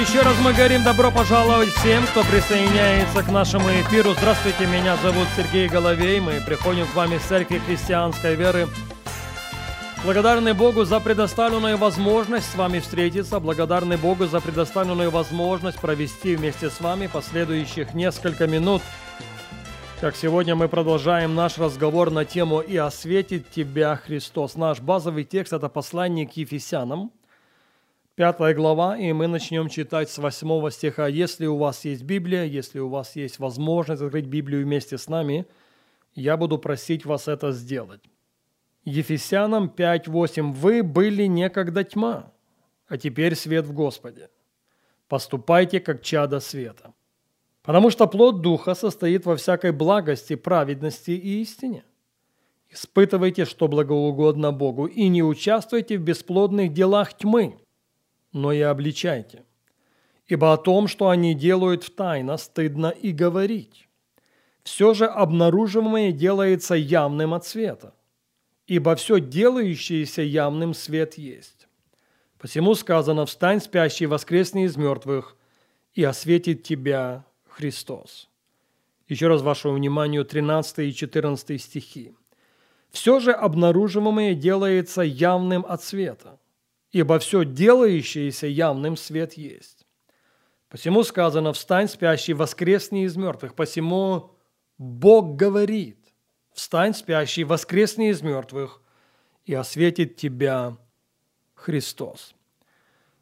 Еще раз мы говорим добро пожаловать всем, кто присоединяется к нашему эфиру. Здравствуйте, меня зовут Сергей Головей. Мы приходим к вами из Церкви Христианской Веры. Благодарны Богу за предоставленную возможность с вами встретиться. Благодарны Богу за предоставленную возможность провести вместе с вами последующих несколько минут. Как сегодня мы продолжаем наш разговор на тему «И осветит тебя Христос». Наш базовый текст – это послание к Ефесянам – Пятая глава, и мы начнем читать с восьмого стиха. Если у вас есть Библия, если у вас есть возможность открыть Библию вместе с нами, я буду просить вас это сделать. Ефесянам 5.8. «Вы были некогда тьма, а теперь свет в Господе. Поступайте, как чада света. Потому что плод Духа состоит во всякой благости, праведности и истине. Испытывайте, что благоугодно Богу, и не участвуйте в бесплодных делах тьмы, но и обличайте. Ибо о том, что они делают в тайно, стыдно и говорить. Все же обнаруживаемое делается явным от света, ибо все делающееся явным свет есть. Посему сказано, встань, спящий, воскресни из мертвых, и осветит тебя Христос. Еще раз вашему вниманию 13 и 14 стихи. Все же обнаруживаемое делается явным от света – ибо все делающееся явным свет есть. Посему сказано, встань, спящий, воскресни из мертвых. Посему Бог говорит, встань, спящий, воскресни из мертвых, и осветит тебя Христос.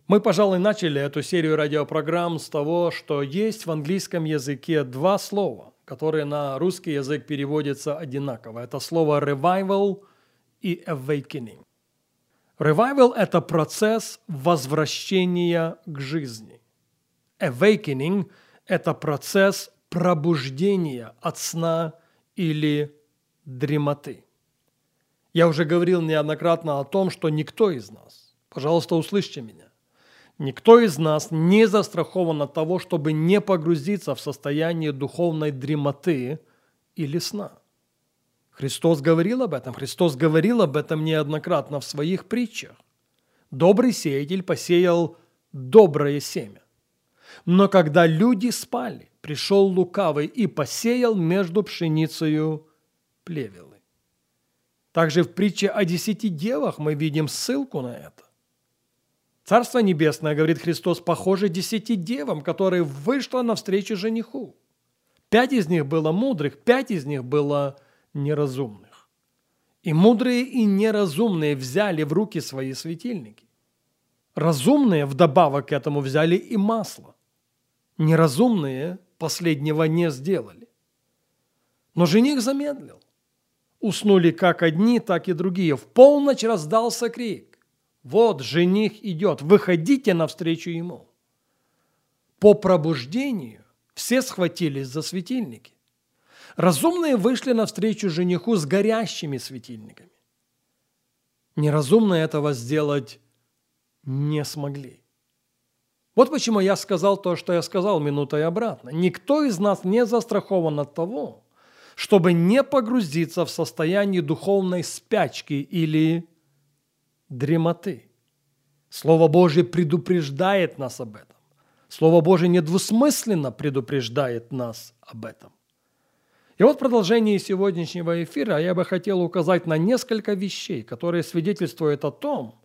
Мы, пожалуй, начали эту серию радиопрограмм с того, что есть в английском языке два слова, которые на русский язык переводятся одинаково. Это слово «revival» и «awakening». Revival – это процесс возвращения к жизни. Awakening – это процесс пробуждения от сна или дремоты. Я уже говорил неоднократно о том, что никто из нас, пожалуйста, услышьте меня, никто из нас не застрахован от того, чтобы не погрузиться в состояние духовной дремоты или сна – Христос говорил об этом. Христос говорил об этом неоднократно в своих притчах. Добрый сеятель посеял доброе семя. Но когда люди спали, пришел лукавый и посеял между пшеницею плевелы. Также в притче о десяти девах мы видим ссылку на это. Царство Небесное, говорит Христос, похоже десяти девам, которые вышло навстречу жениху. Пять из них было мудрых, пять из них было неразумных. И мудрые и неразумные взяли в руки свои светильники. Разумные вдобавок к этому взяли и масло. Неразумные последнего не сделали. Но жених замедлил. Уснули как одни, так и другие. В полночь раздался крик. Вот жених идет, выходите навстречу ему. По пробуждению все схватились за светильники. Разумные вышли навстречу жениху с горящими светильниками. Неразумные этого сделать не смогли. Вот почему я сказал то, что я сказал минутой обратно. Никто из нас не застрахован от того, чтобы не погрузиться в состояние духовной спячки или дремоты. Слово Божье предупреждает нас об этом. Слово Божье недвусмысленно предупреждает нас об этом. И вот в продолжении сегодняшнего эфира я бы хотел указать на несколько вещей, которые свидетельствуют о том,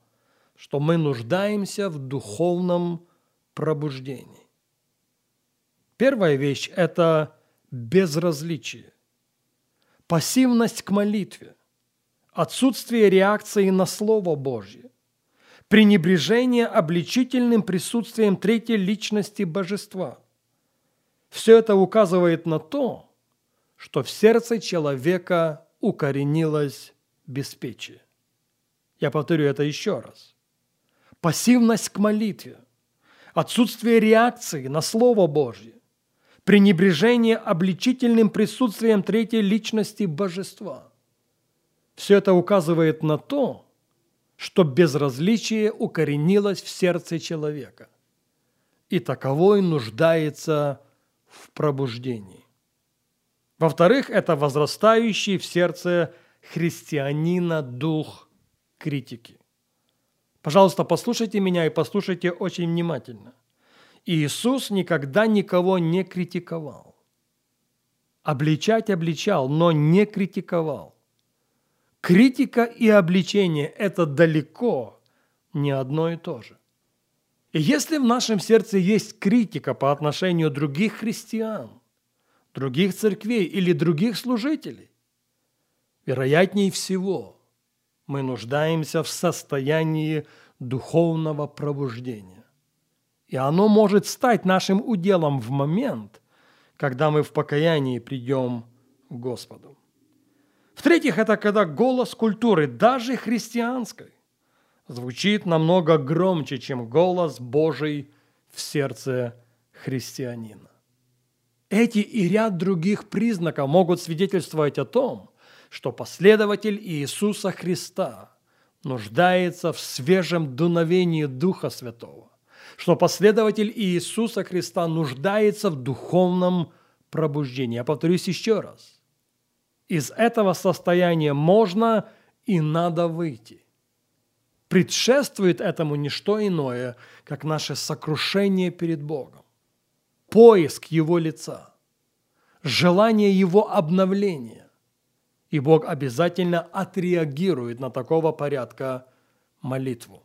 что мы нуждаемся в духовном пробуждении. Первая вещь – это безразличие, пассивность к молитве, отсутствие реакции на Слово Божье, пренебрежение обличительным присутствием третьей личности Божества. Все это указывает на то, что в сердце человека укоренилось беспечие. Я повторю это еще раз. Пассивность к молитве, отсутствие реакции на Слово Божье, пренебрежение обличительным присутствием третьей личности Божества. Все это указывает на то, что безразличие укоренилось в сердце человека, и таковой нуждается в пробуждении. Во-вторых, это возрастающий в сердце христианина дух критики. Пожалуйста, послушайте меня и послушайте очень внимательно. Иисус никогда никого не критиковал. Обличать обличал, но не критиковал. Критика и обличение – это далеко не одно и то же. И если в нашем сердце есть критика по отношению других христиан, других церквей или других служителей, вероятнее всего мы нуждаемся в состоянии духовного пробуждения. И оно может стать нашим уделом в момент, когда мы в покаянии придем к Господу. В-третьих, это когда голос культуры, даже христианской, звучит намного громче, чем голос Божий в сердце христианина. Эти и ряд других признаков могут свидетельствовать о том, что последователь Иисуса Христа нуждается в свежем дуновении Духа Святого, что последователь Иисуса Христа нуждается в духовном пробуждении. Я повторюсь еще раз – из этого состояния можно и надо выйти. Предшествует этому не что иное, как наше сокрушение перед Богом, поиск Его лица, желание Его обновления. И Бог обязательно отреагирует на такого порядка молитву.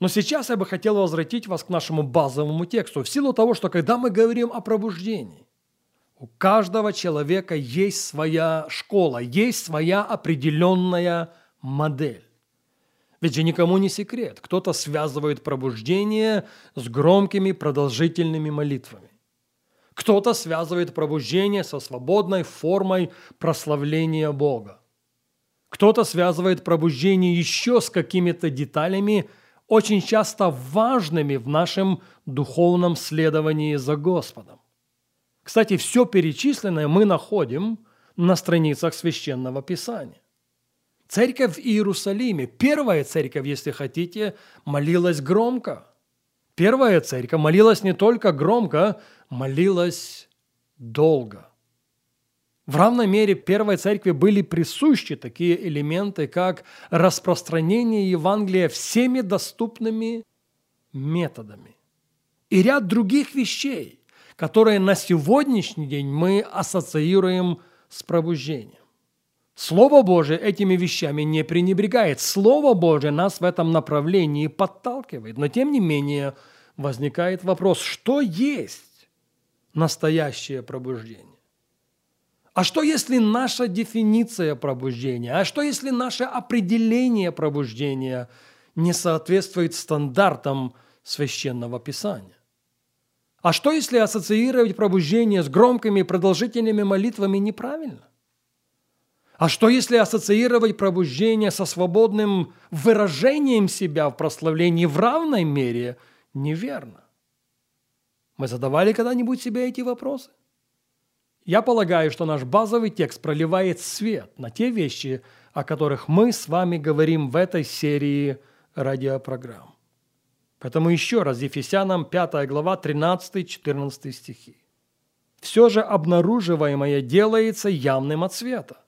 Но сейчас я бы хотел возвратить вас к нашему базовому тексту, в силу того, что когда мы говорим о пробуждении, у каждого человека есть своя школа, есть своя определенная модель. Ведь же никому не секрет, кто-то связывает пробуждение с громкими продолжительными молитвами. Кто-то связывает пробуждение со свободной формой прославления Бога. Кто-то связывает пробуждение еще с какими-то деталями, очень часто важными в нашем духовном следовании за Господом. Кстати, все перечисленное мы находим на страницах Священного Писания. Церковь в Иерусалиме, первая церковь, если хотите, молилась громко. Первая церковь молилась не только громко, молилась долго. В равной мере первой церкви были присущи такие элементы, как распространение Евангелия всеми доступными методами и ряд других вещей – которые на сегодняшний день мы ассоциируем с пробуждением. Слово Божие этими вещами не пренебрегает. Слово Божие нас в этом направлении подталкивает. Но тем не менее возникает вопрос, что есть настоящее пробуждение? А что если наша дефиниция пробуждения? А что если наше определение пробуждения не соответствует стандартам священного писания? А что, если ассоциировать пробуждение с громкими продолжительными молитвами неправильно? А что, если ассоциировать пробуждение со свободным выражением себя в прославлении в равной мере неверно? Мы задавали когда-нибудь себе эти вопросы? Я полагаю, что наш базовый текст проливает свет на те вещи, о которых мы с вами говорим в этой серии радиопрограмм. Поэтому еще раз, Ефесянам 5 глава 13-14 стихи. «Все же обнаруживаемое делается явным от света,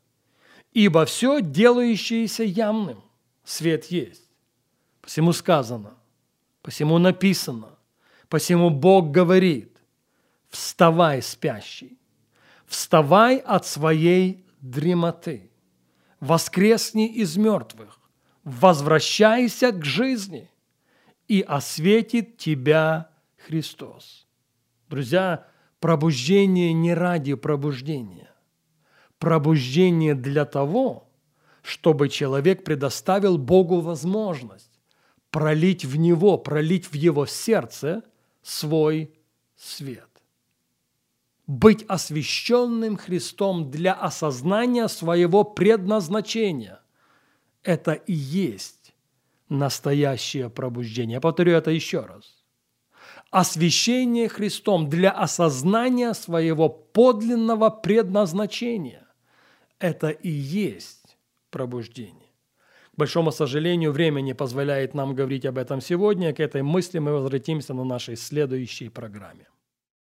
ибо все делающееся явным свет есть. Посему сказано, посему написано, посему Бог говорит, вставай, спящий, вставай от своей дремоты, воскресни из мертвых, возвращайся к жизни – и осветит тебя Христос. Друзья, пробуждение не ради пробуждения. Пробуждение для того, чтобы человек предоставил Богу возможность пролить в него, пролить в его сердце свой свет. Быть освященным Христом для осознания своего предназначения – это и есть настоящее пробуждение. Я повторю это еще раз. Освящение Христом для осознания своего подлинного предназначения – это и есть пробуждения. К большому сожалению, время не позволяет нам говорить об этом сегодня. К этой мысли мы возвратимся на нашей следующей программе.